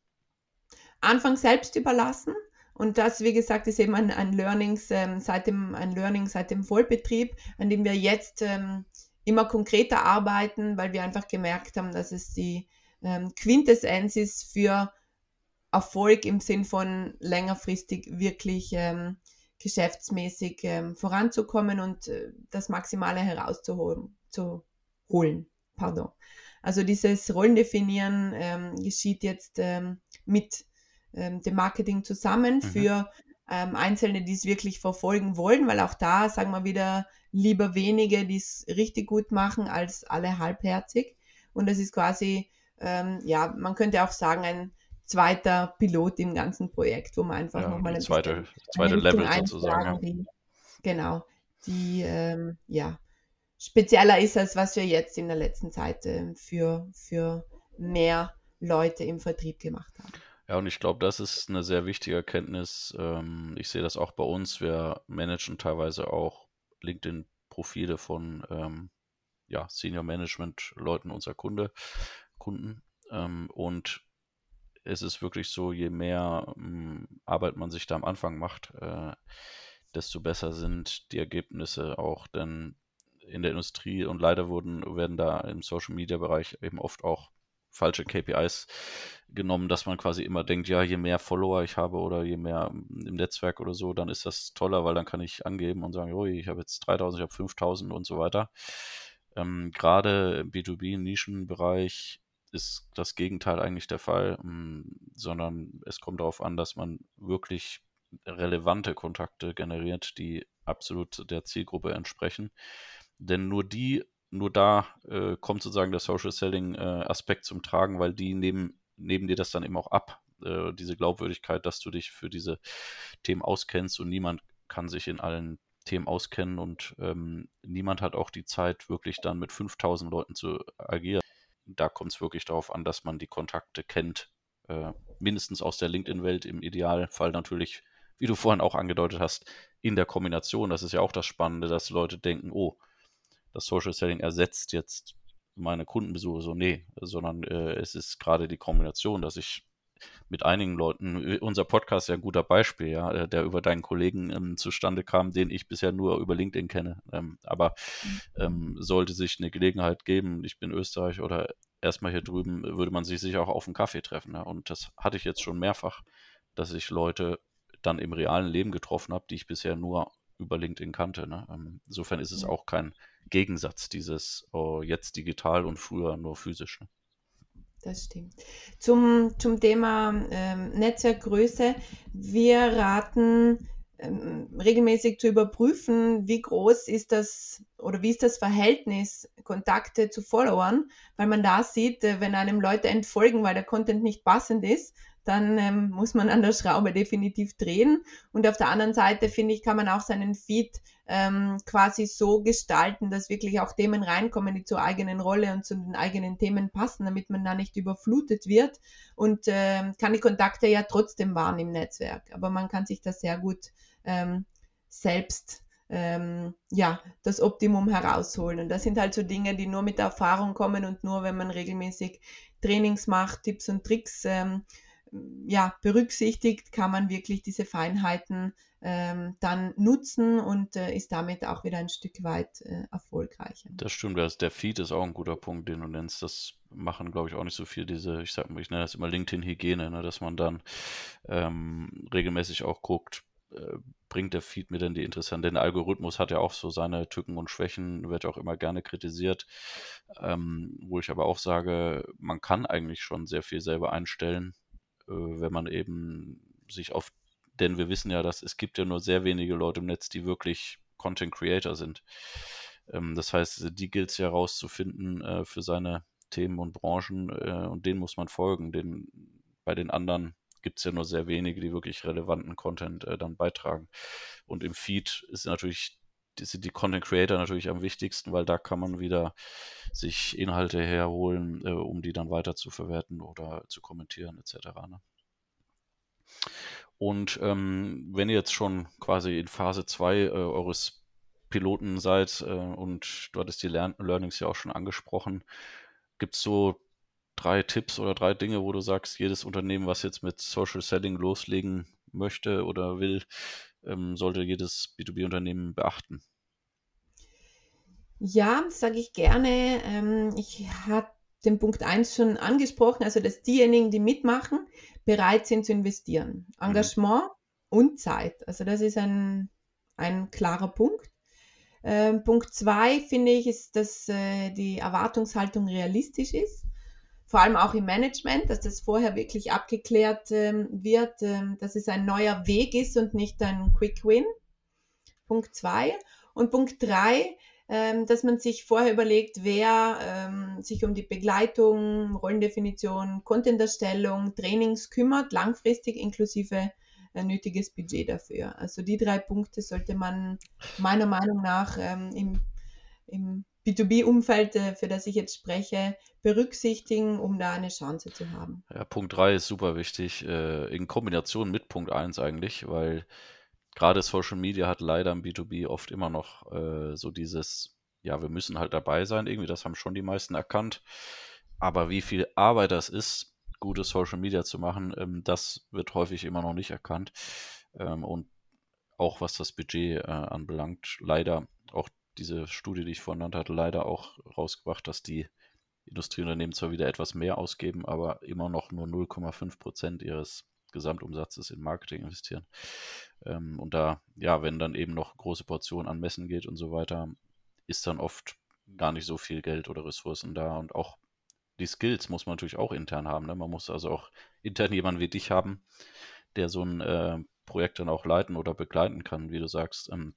Anfang selbst überlassen. Und das, wie gesagt, ist eben ein, ein, Learnings, ähm, seit dem, ein Learning seit dem Vollbetrieb, an dem wir jetzt ähm, immer konkreter arbeiten, weil wir einfach gemerkt haben, dass es die ähm, Quintessenz ist für Erfolg im Sinn von längerfristig wirklich ähm, geschäftsmäßig ähm, voranzukommen und äh, das Maximale herauszuholen. Zu holen. Pardon. Also dieses Rollendefinieren ähm, geschieht jetzt ähm, mit ähm, dem Marketing zusammen mhm. für ähm, Einzelne, die es wirklich verfolgen wollen, weil auch da, sagen wir wieder, lieber wenige, die es richtig gut machen, als alle halbherzig. Und das ist quasi, ähm, ja, man könnte auch sagen, ein zweiter Pilot im ganzen Projekt, wo man einfach ja, nochmal ein zweite, zweite Level sozusagen. Die, genau, die ähm, ja, spezieller ist, als was wir jetzt in der letzten Zeit äh, für, für mehr Leute im Vertrieb gemacht haben. Ja, und ich glaube, das ist eine sehr wichtige Erkenntnis. Ähm, ich sehe das auch bei uns. Wir managen teilweise auch LinkedIn-Profile von ähm, ja, Senior Management-Leuten unserer Kunde, Kunden. Ähm, und es ist wirklich so, je mehr ähm, Arbeit man sich da am Anfang macht, äh, desto besser sind die Ergebnisse auch. Denn in der Industrie und leider wurden, werden da im Social Media Bereich eben oft auch falsche KPIs genommen, dass man quasi immer denkt, ja, je mehr Follower ich habe oder je mehr im Netzwerk oder so, dann ist das toller, weil dann kann ich angeben und sagen, oh, ich habe jetzt 3000, ich habe 5000 und so weiter. Ähm, Gerade im B2B-Nischenbereich ist das Gegenteil eigentlich der Fall, mh, mm, sondern es kommt darauf an, dass man wirklich relevante Kontakte generiert, die absolut der Zielgruppe entsprechen. Denn nur die nur da äh, kommt sozusagen der Social Selling äh, Aspekt zum Tragen, weil die nehmen, nehmen dir das dann eben auch ab, äh, diese Glaubwürdigkeit, dass du dich für diese Themen auskennst und niemand kann sich in allen Themen auskennen und ähm, niemand hat auch die Zeit, wirklich dann mit 5000 Leuten zu agieren. Da kommt es wirklich darauf an, dass man die Kontakte kennt, äh, mindestens aus der LinkedIn-Welt, im Idealfall natürlich, wie du vorhin auch angedeutet hast, in der Kombination. Das ist ja auch das Spannende, dass Leute denken, oh, das Social Selling ersetzt jetzt meine Kundenbesuche. So, nee, sondern äh, es ist gerade die Kombination, dass ich mit einigen Leuten, äh, unser Podcast ist ja ein guter Beispiel, ja, äh, der über deinen Kollegen ähm, zustande kam, den ich bisher nur über LinkedIn kenne. Ähm, aber ähm, sollte sich eine Gelegenheit geben, ich bin Österreich oder erstmal hier drüben, würde man sich sicher auch auf einen Kaffee treffen. Ja. Und das hatte ich jetzt schon mehrfach, dass ich Leute dann im realen Leben getroffen habe, die ich bisher nur über LinkedIn kannte. Ne? Ähm, insofern ist es auch kein Gegensatz, dieses oh, jetzt digital und früher nur physisch. Ne? Das stimmt. Zum, zum Thema ähm, Netzwerkgröße. Wir raten ähm, regelmäßig zu überprüfen, wie groß ist das oder wie ist das Verhältnis Kontakte zu Followern, weil man da sieht, äh, wenn einem Leute entfolgen, weil der Content nicht passend ist, dann ähm, muss man an der Schraube definitiv drehen. Und auf der anderen Seite, finde ich, kann man auch seinen Feed ähm, quasi so gestalten, dass wirklich auch Themen reinkommen, die zur eigenen Rolle und zu den eigenen Themen passen, damit man da nicht überflutet wird und äh, kann die Kontakte ja trotzdem wahren im Netzwerk. Aber man kann sich das sehr gut ähm, selbst ähm, ja, das Optimum herausholen. Und das sind halt so Dinge, die nur mit der Erfahrung kommen und nur, wenn man regelmäßig Trainings macht, Tipps und Tricks ähm, ja, berücksichtigt, kann man wirklich diese Feinheiten ähm, dann nutzen und äh, ist damit auch wieder ein Stück weit äh, erfolgreicher. Das stimmt, das, der Feed ist auch ein guter Punkt, den du nennst. Das machen, glaube ich, auch nicht so viel diese, ich sag mal, ich nenne das immer LinkedIn-Hygiene, ne, dass man dann ähm, regelmäßig auch guckt, äh, bringt der Feed mir denn die interessanten, denn der Algorithmus hat ja auch so seine Tücken und Schwächen, wird auch immer gerne kritisiert, ähm, wo ich aber auch sage, man kann eigentlich schon sehr viel selber einstellen, äh, wenn man eben sich auf, denn wir wissen ja, dass es gibt ja nur sehr wenige Leute im Netz, die wirklich Content Creator sind. Ähm, das heißt, die gilt es ja rauszufinden äh, für seine Themen und Branchen äh, und denen muss man folgen. Den, bei den anderen gibt es ja nur sehr wenige, die wirklich relevanten Content äh, dann beitragen. Und im Feed ist natürlich sind die Content Creator natürlich am wichtigsten, weil da kann man wieder sich Inhalte herholen, äh, um die dann weiter zu verwerten oder zu kommentieren etc. Ne? Und ähm, wenn ihr jetzt schon quasi in Phase 2 äh, eures Piloten seid äh, und du hattest die Lern Learnings ja auch schon angesprochen, gibt es so drei Tipps oder drei Dinge, wo du sagst, jedes Unternehmen, was jetzt mit Social Selling loslegen möchte oder will, ähm, sollte jedes B2B-Unternehmen beachten? Ja, sage ich gerne. Ähm, ich habe den Punkt 1 schon angesprochen, also dass diejenigen, die mitmachen, bereit sind zu investieren. Mhm. Engagement mhm. und Zeit. Also das ist ein, ein klarer Punkt. Ähm, Punkt 2 finde ich, ist, dass äh, die Erwartungshaltung realistisch ist vor allem auch im Management, dass das vorher wirklich abgeklärt ähm, wird, ähm, dass es ein neuer Weg ist und nicht ein Quick Win. Punkt zwei. Und Punkt drei, ähm, dass man sich vorher überlegt, wer ähm, sich um die Begleitung, Rollendefinition, Contenterstellung, Trainings kümmert, langfristig inklusive ein nötiges Budget dafür. Also die drei Punkte sollte man meiner Meinung nach ähm, im, im B2B-Umfeld, äh, für das ich jetzt spreche, berücksichtigen, um da eine Chance zu haben. Ja, Punkt 3 ist super wichtig, äh, in Kombination mit Punkt 1 eigentlich, weil gerade Social Media hat leider im B2B oft immer noch äh, so dieses, ja, wir müssen halt dabei sein, irgendwie, das haben schon die meisten erkannt. Aber wie viel Arbeit das ist, gute Social Media zu machen, ähm, das wird häufig immer noch nicht erkannt. Ähm, und auch was das Budget anbelangt, leider auch diese Studie, die ich vorhin nannte, hat leider auch rausgebracht, dass die Industrieunternehmen zwar wieder etwas mehr ausgeben, aber immer noch nur 0,5 Prozent ihres Gesamtumsatzes in Marketing investieren. Ähm, und da, ja, wenn dann eben noch große Portionen an Messen geht und so weiter, ist dann oft gar nicht so viel Geld oder Ressourcen da und auch die Skills muss man natürlich auch intern haben. Ne? Man muss also auch intern jemanden wie dich haben, der so ein äh, Projekt dann auch leiten oder begleiten kann, wie du sagst. Ähm,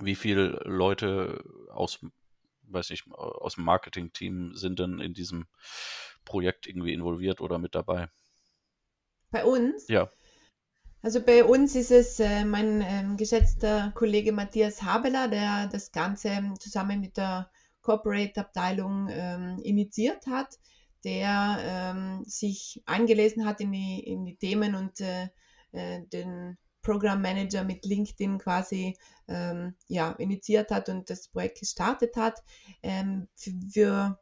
wie viele Leute aus, weiß ich, aus dem Marketing-Team sind denn in diesem Projekt irgendwie involviert oder mit dabei? Bei uns? Ja. Also bei uns ist es äh, mein ähm, geschätzter Kollege Matthias Habeler, der das Ganze zusammen mit der Corporate-Abteilung ähm, initiiert hat, der ähm, sich eingelesen hat in die, in die Themen und äh, äh den Program Manager mit LinkedIn quasi ähm, ja, initiiert hat und das Projekt gestartet hat. Ähm, für,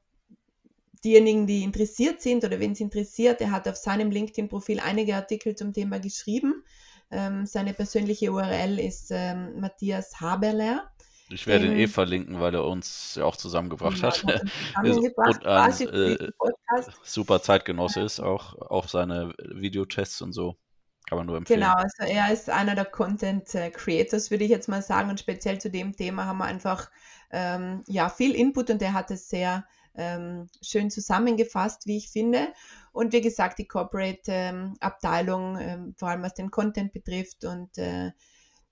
diejenigen, die interessiert sind oder wen es interessiert, er hat auf seinem LinkedIn-Profil einige Artikel zum Thema geschrieben. Ähm, seine persönliche URL ist ähm, Matthias Haberler. Ich werde ihn eh verlinken, weil er uns ja auch zusammengebracht hat. Zusammengebracht und ein äh, super Zeitgenosse ist, auch, auch seine Videotests und so. Kann man nur empfehlen. Genau, also er ist einer der Content äh, Creators, würde ich jetzt mal sagen. Und speziell zu dem Thema haben wir einfach ähm, ja, viel Input und er hat es sehr ähm, schön zusammengefasst, wie ich finde. Und wie gesagt, die Corporate-Abteilung, ähm, ähm, vor allem was den Content betrifft und äh,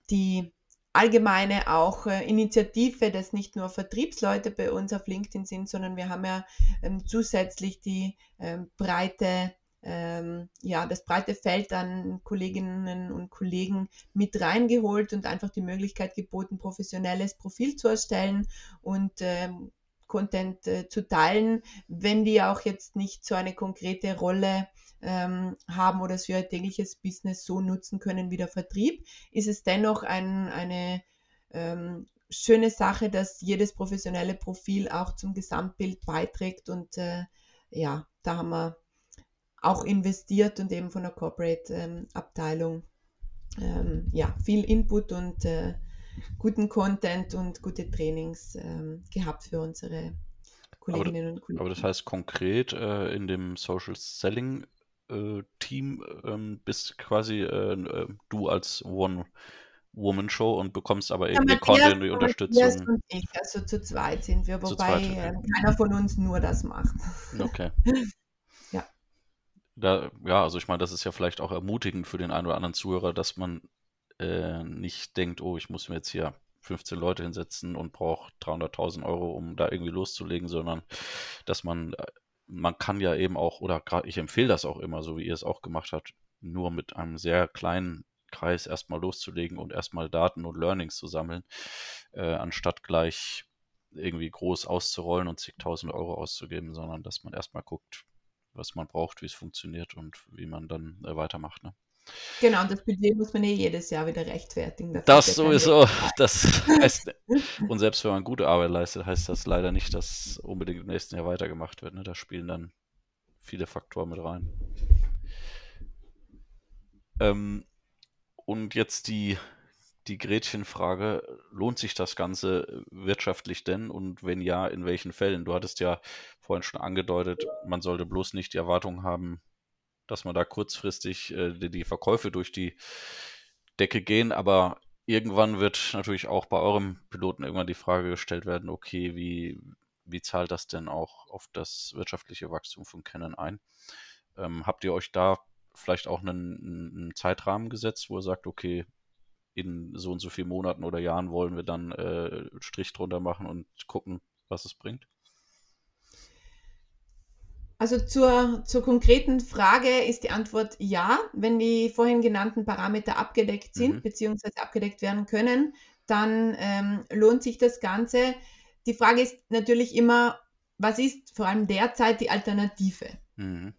die allgemeine auch äh, Initiative, dass nicht nur Vertriebsleute bei uns auf LinkedIn sind, sondern wir haben ja ähm, zusätzlich die ähm, breite ähm, ja, das breite Feld an Kolleginnen und Kollegen mit reingeholt und einfach die Möglichkeit geboten, professionelles Profil zu erstellen und ähm, Content äh, zu teilen, wenn die auch jetzt nicht so eine konkrete Rolle ähm, haben oder es für ihr tägliches Business so nutzen können wie der Vertrieb, ist es dennoch ein, eine ähm, schöne Sache, dass jedes professionelle Profil auch zum Gesamtbild beiträgt und äh, ja, da haben wir auch investiert und eben von der Corporate-Abteilung ähm, ja, viel Input und äh, guten Content und gute Trainings ähm, gehabt für unsere Kolleginnen aber, und Kollegen. Aber das heißt konkret äh, in dem Social Selling äh, Team ähm, bist quasi äh, äh, du als One Woman Show und bekommst aber eben ja, die Unterstützung. und ich, also zu zweit sind wir, wobei zweit, okay. Ähm, keiner von uns nur das macht. Okay. ja. Da, ja, also ich meine, das ist ja vielleicht auch ermutigend für den einen oder anderen Zuhörer, dass man äh, nicht denkt, oh, ich muss mir jetzt hier 15 Leute hinsetzen und brauche 300.000 Euro, um da irgendwie loszulegen, sondern dass man, äh, man kann ja eben auch, oder ich empfehle das auch immer, so wie ihr es auch gemacht habt, nur mit einem sehr kleinen Kreis erstmal loszulegen und erstmal Daten und Learnings zu sammeln, äh, anstatt gleich irgendwie groß auszurollen und zigtausend Euro auszugeben, sondern dass man erstmal guckt, was man braucht, wie es funktioniert und wie man dann äh, weitermacht. Ne? Genau, und das Budget muss man eh jedes Jahr wieder rechtfertigen. Das sowieso. Das heißt, und selbst wenn man gute Arbeit leistet, heißt das leider nicht, dass unbedingt im nächsten Jahr weitergemacht wird. Ne? Da spielen dann viele Faktoren mit rein. Ähm, und jetzt die, die Gretchenfrage, lohnt sich das Ganze wirtschaftlich denn? Und wenn ja, in welchen Fällen? Du hattest ja vorhin schon angedeutet, man sollte bloß nicht die Erwartung haben, dass man da kurzfristig äh, die, die Verkäufe durch die Decke gehen, aber irgendwann wird natürlich auch bei eurem Piloten irgendwann die Frage gestellt werden, okay, wie, wie zahlt das denn auch auf das wirtschaftliche Wachstum von Canon ein? Ähm, habt ihr euch da vielleicht auch einen, einen, Zeitrahmen gesetzt, wo ihr sagt, okay, in so und so vielen Monaten oder Jahren wollen wir dann äh, Strich drunter machen und gucken, was es bringt? Also zur, zur konkreten Frage ist die Antwort ja. Wenn die vorhin genannten Parameter abgedeckt sind, mhm. beziehungsweise abgedeckt werden können, dann ähm, lohnt sich das Ganze. Die Frage ist natürlich immer, was ist vor allem derzeit die Alternative? Mhm.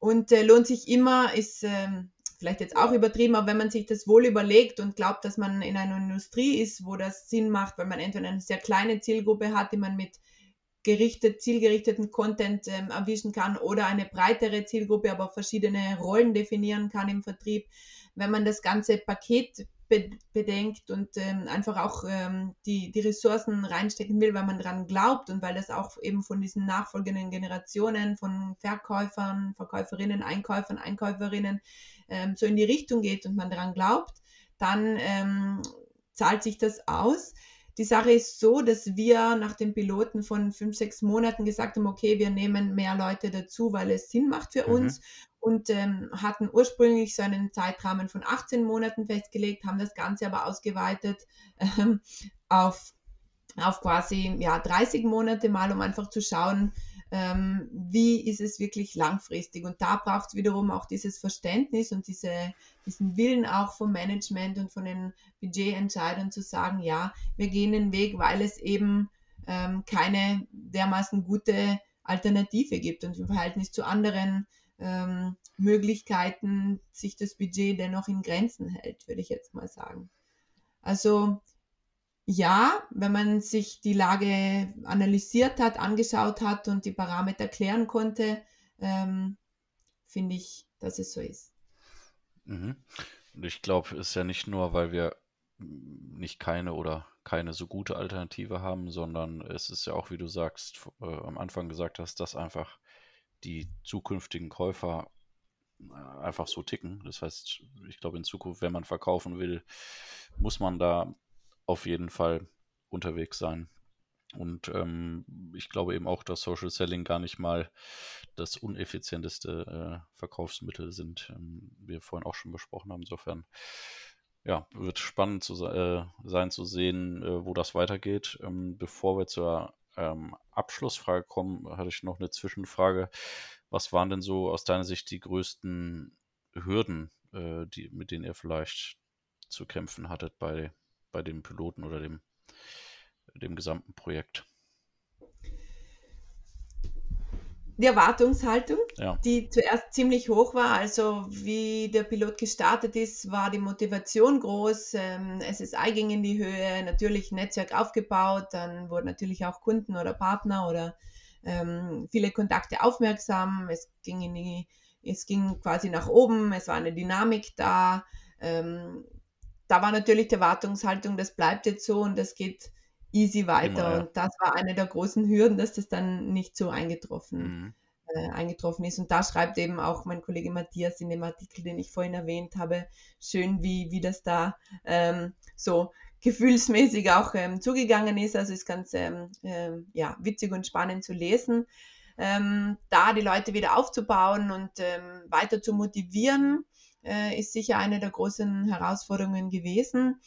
Und äh, lohnt sich immer, ist ähm, vielleicht jetzt auch übertrieben, aber wenn man sich das wohl überlegt und glaubt, dass man in einer Industrie ist, wo das Sinn macht, weil man entweder eine sehr kleine Zielgruppe hat, die man mit gerichtet, zielgerichteten Content ähm, erwischen kann oder eine breitere Zielgruppe, aber verschiedene Rollen definieren kann im Vertrieb. Wenn man das ganze Paket be bedenkt und ähm, einfach auch ähm, die, die Ressourcen reinstecken will, weil man daran glaubt und weil das auch eben von diesen nachfolgenden Generationen von Verkäufern, Verkäuferinnen, Einkäufern, Einkäuferinnen ähm, so in die Richtung geht und man daran glaubt, dann ähm, zahlt sich das aus. Die Sache ist so, dass wir nach den Piloten von fünf, sechs Monaten gesagt haben, okay, wir nehmen mehr Leute dazu, weil es Sinn macht für mhm. uns und ähm, hatten ursprünglich so einen Zeitrahmen von 18 Monaten festgelegt, haben das Ganze aber ausgeweitet ähm, auf, auf quasi ja, 30 Monate mal, um einfach zu schauen, ähm, wie ist es wirklich langfristig. Und da braucht es wiederum auch dieses Verständnis und diese, diesen Willen auch vom Management und von den Budgetentscheidern zu sagen, ja, wir gehen den Weg, weil es eben ähm, keine dermaßen gute Alternative gibt und im Verhältnis zu anderen ähm, Möglichkeiten sich das Budget dennoch in Grenzen hält, würde ich jetzt mal sagen. Also ja, wenn man sich die Lage analysiert hat, angeschaut hat und die Parameter klären konnte, ähm, finde ich, dass es so ist. Mhm. Und ich glaube, es ist ja nicht nur, weil wir nicht keine oder keine so gute Alternative haben, sondern es ist ja auch, wie du sagst, äh, am Anfang gesagt hast, dass einfach die zukünftigen Käufer äh, einfach so ticken. Das heißt, ich glaube, in Zukunft, wenn man verkaufen will, muss man da auf jeden Fall unterwegs sein. Und ähm, ich glaube eben auch, dass Social Selling gar nicht mal das uneffizienteste äh, Verkaufsmittel sind, ähm, wie wir vorhin auch schon besprochen haben. Insofern, ja, wird spannend zu, äh, sein zu sehen, äh, wo das weitergeht. Ähm, bevor wir zur ähm, Abschlussfrage kommen, hatte ich noch eine Zwischenfrage. Was waren denn so aus deiner Sicht die größten Hürden, äh, die, mit denen ihr vielleicht zu kämpfen hattet bei, bei dem Piloten oder dem, dem gesamten Projekt? die Erwartungshaltung, Ja. die zuerst ziemlich hoch war. Also wie der Pilot gestartet ist, war die Motivation groß. Ähm, SSI ging in die Höhe, natürlich Netzwerk aufgebaut, dann wurden natürlich auch Kunden oder Partner oder ähm, viele Kontakte aufmerksam. Es ging in die, es ging quasi nach oben, es war eine Dynamik da. Ähm, da war natürlich die Erwartungshaltung, das bleibt jetzt so und das geht easy weiter. Ja. Und das war eine der großen Hürden, dass das dann nicht so eingetroffen, Mhm. äh, eingetroffen ist. Und da schreibt eben auch mein Kollege Matthias in dem Artikel, den ich vorhin erwähnt habe, schön, wie, wie das da ähm, so gefühlsmäßig auch ähm, zugegangen ist. Also ist ganz ähm, ähm, ja, witzig und spannend zu lesen. Ähm, da die Leute wieder aufzubauen und ähm, weiter zu motivieren, äh, ist sicher eine der großen Herausforderungen gewesen.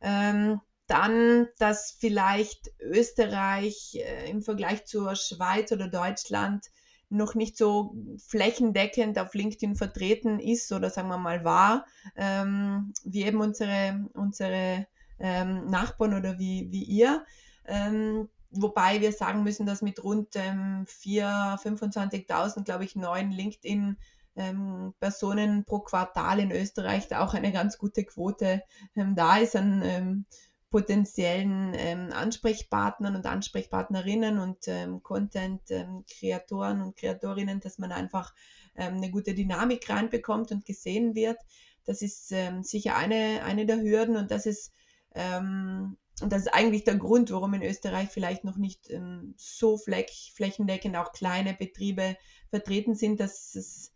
Ähm, dann, dass vielleicht Österreich äh, im Vergleich zur Schweiz oder Deutschland noch nicht so flächendeckend auf LinkedIn vertreten ist oder sagen wir mal war, ähm, wie eben unsere, unsere ähm, Nachbarn oder wie, wie ihr. Ähm, wobei wir sagen müssen, dass mit rund ähm, 4.000, 25.000, glaube ich, neuen LinkedIn ähm, Personen pro Quartal in Österreich da auch eine ganz gute Quote ähm, da ist an ähm, potenziellen ähm, Ansprechpartnern und Ansprechpartnerinnen und ähm, Content-Kreatoren und Kreatorinnen, dass man einfach ähm, eine gute Dynamik reinbekommt und gesehen wird. Das ist ähm, sicher eine, eine der Hürden und das ist ähm, das ist eigentlich der Grund, warum in Österreich vielleicht noch nicht ähm, so fläch, flächendeckend auch kleine Betriebe vertreten sind, dass es ähm,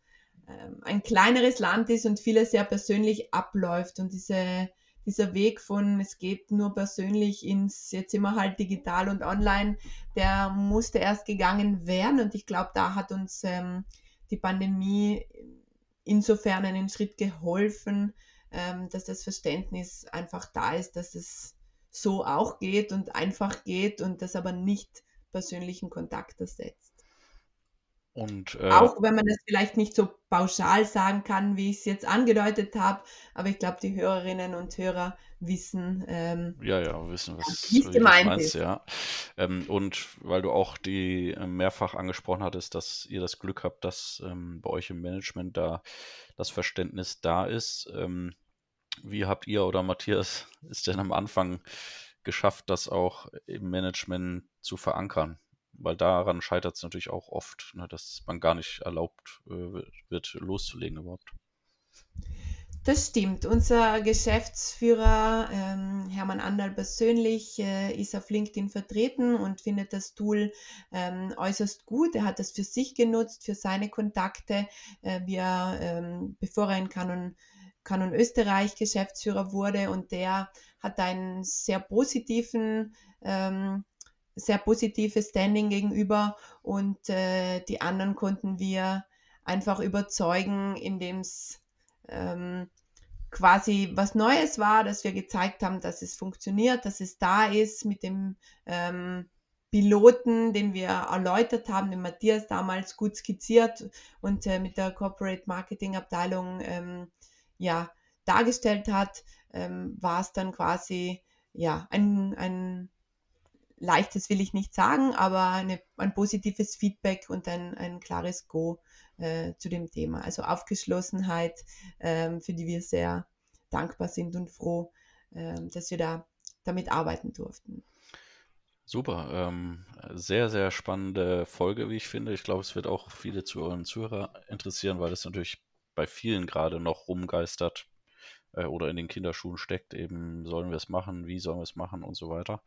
ein kleineres Land ist und vieles sehr persönlich abläuft und diese, dieser Weg von es geht nur persönlich ins jetzt immer halt digital und online, der musste erst gegangen werden und ich glaube, da hat uns ähm, die Pandemie insofern einen Schritt geholfen, ähm, dass das Verständnis einfach da ist, dass es so auch geht und einfach geht und das aber nicht persönlichen Kontakt ersetzt. Und äh, Auch wenn man das vielleicht nicht so pauschal sagen kann, wie ich es jetzt angedeutet habe, aber ich glaube, die Hörerinnen und Hörer wissen, ähm, ja, ja, wissen, was, wie gemeint meinst, ist. ja. Ähm, und weil du auch die äh, mehrfach angesprochen hattest, dass ihr das Glück habt, dass ähm, bei euch im Management da das Verständnis da ist. Ähm, wie habt ihr oder Matthias es denn am Anfang geschafft, das auch im Management zu verankern? Weil daran scheitert es natürlich auch oft, ne, dass man gar nicht erlaubt äh, wird, loszulegen überhaupt. Das stimmt. Unser Geschäftsführer ähm, Hermann Andal persönlich äh, ist auf LinkedIn vertreten und findet das Tool ähm, äußerst gut. Er hat das für sich genutzt, für seine Kontakte, äh, er, ähm, bevor er in Canon, Canon Österreich Geschäftsführer wurde und der hat einen sehr positiven ähm, sehr positives Standing gegenüber und äh, die anderen konnten wir einfach überzeugen, indem es ähm, quasi was Neues war, dass wir gezeigt haben, dass es funktioniert, dass es da ist mit dem ähm, Piloten, den wir erläutert haben, den Matthias damals gut skizziert und äh, mit der Corporate Marketing Abteilung ähm, ja, dargestellt hat, ähm, war es dann quasi ja, ein, ein leichtes will ich nicht sagen, aber eine, ein positives Feedback und ein, ein klares Go äh, zu dem Thema. Also Aufgeschlossenheit, ähm, für die wir sehr dankbar sind und froh, ähm, dass wir da damit arbeiten durften. Super, ähm, sehr, sehr spannende Folge, wie ich finde. Ich glaube, es wird auch viele zu euren Zuhörer interessieren, weil das natürlich bei vielen gerade noch rumgeistert äh, oder in den Kinderschuhen steckt. Eben, sollen wir es machen, wie sollen wir es machen und so weiter.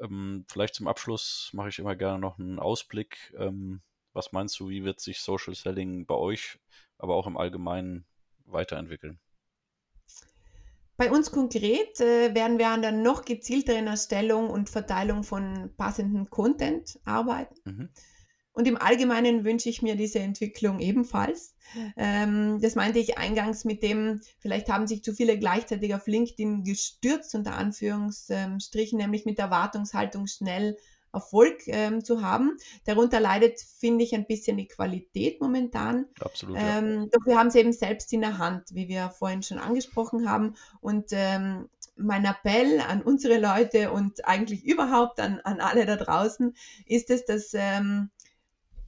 Ähm, vielleicht zum Abschluss mache ich immer gerne noch einen Ausblick. Ähm, was meinst du, wie wird sich Social Selling bei euch, aber auch im Allgemeinen weiterentwickeln? Bei uns konkret äh, werden wir an der noch gezielteren Erstellung und Verteilung von passenden Content arbeiten. Mhm. Und im Allgemeinen wünsche ich mir diese Entwicklung ebenfalls. Ähm, das meinte ich eingangs mit dem, vielleicht haben sich zu viele gleichzeitig auf LinkedIn gestürzt, unter Anführungsstrichen, nämlich mit der Erwartungshaltung schnell Erfolg ähm, zu haben. Darunter leidet, finde ich, ein bisschen die Qualität momentan. Absolut. Ähm, ja. Doch wir haben es eben selbst in der Hand, wie wir vorhin schon angesprochen haben. Und ähm, mein Appell an unsere Leute und eigentlich überhaupt an, an alle da draußen ist es, dass ähm,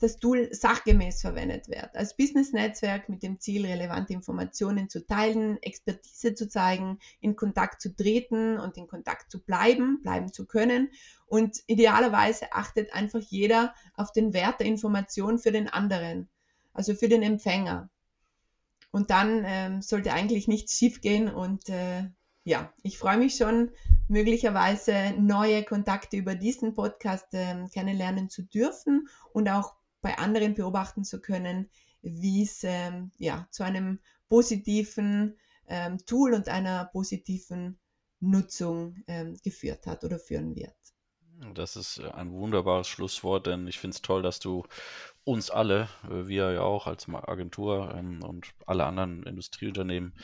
das Tool sachgemäß verwendet wird. Als Business-Netzwerk mit dem Ziel, relevante Informationen zu teilen, Expertise zu zeigen, in Kontakt zu treten und in Kontakt zu bleiben, bleiben zu können. Und idealerweise achtet einfach jeder auf den Wert der Information für den anderen, also für den Empfänger. Und dann ähm, sollte eigentlich nichts schiefgehen und äh, ja, ich freue mich schon, möglicherweise neue Kontakte über diesen Podcast äh, kennenlernen zu dürfen und auch bei anderen beobachten zu können, wie es ähm, ja, zu einem positiven ähm, Tool und einer positiven Nutzung ähm, geführt hat oder führen wird. Das ist ein wunderbares Schlusswort, denn ich finde es toll, dass du uns alle, äh, wir ja auch als Agentur ähm, und alle anderen Industrieunternehmen,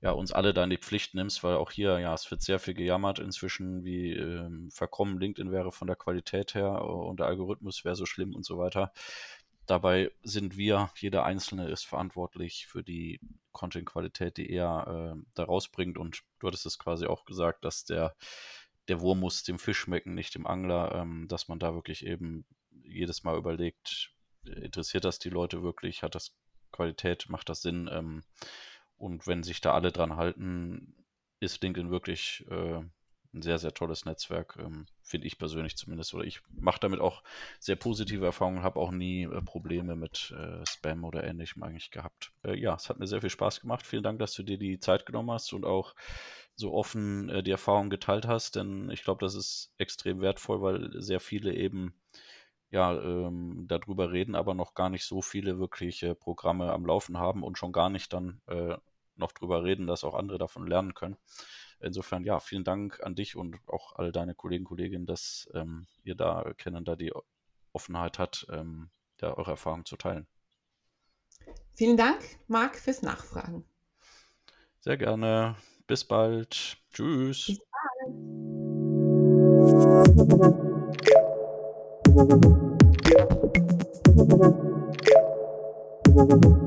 ja, uns alle da in die Pflicht nimmst, weil auch hier, ja, es wird sehr viel gejammert inzwischen, wie ähm, verkommen LinkedIn wäre von der Qualität her und der Algorithmus wäre so schlimm und so weiter. Dabei sind wir, jeder Einzelne ist verantwortlich für die Content-Qualität, die er äh, da rausbringt. Und du hattest es quasi auch gesagt, dass der, der Wurm muss dem Fisch schmecken, nicht dem Angler, ähm, dass man da wirklich eben jedes Mal überlegt, interessiert das die Leute wirklich, hat das Qualität, macht das Sinn? Ähm, und wenn sich da alle dran halten, ist LinkedIn wirklich äh, ein sehr, sehr tolles Netzwerk, ähm, finde ich persönlich zumindest. Oder ich mache damit auch sehr positive Erfahrungen, habe auch nie äh, Probleme mit äh, Spam oder ähnlichem eigentlich gehabt. Äh, ja, es hat mir sehr viel Spaß gemacht. Vielen Dank, dass du dir die Zeit genommen hast und auch so offen äh, die Erfahrungen geteilt hast, denn ich glaube, das ist extrem wertvoll, weil sehr viele eben ja, ähm, darüber reden, aber noch gar nicht so viele wirkliche Programme am Laufen haben und schon gar nicht dann äh, noch drüber reden, dass auch andere davon lernen können. Insofern, ja, vielen Dank an dich und auch all deine Kollegen, Kolleginnen, dass ähm, ihr da kennen, da die Offenheit hat, ähm, da eure Erfahrungen zu teilen. Vielen Dank, Marc, fürs Nachfragen. Sehr gerne. Bis bald. Tschüss. Bis bald. Thank you.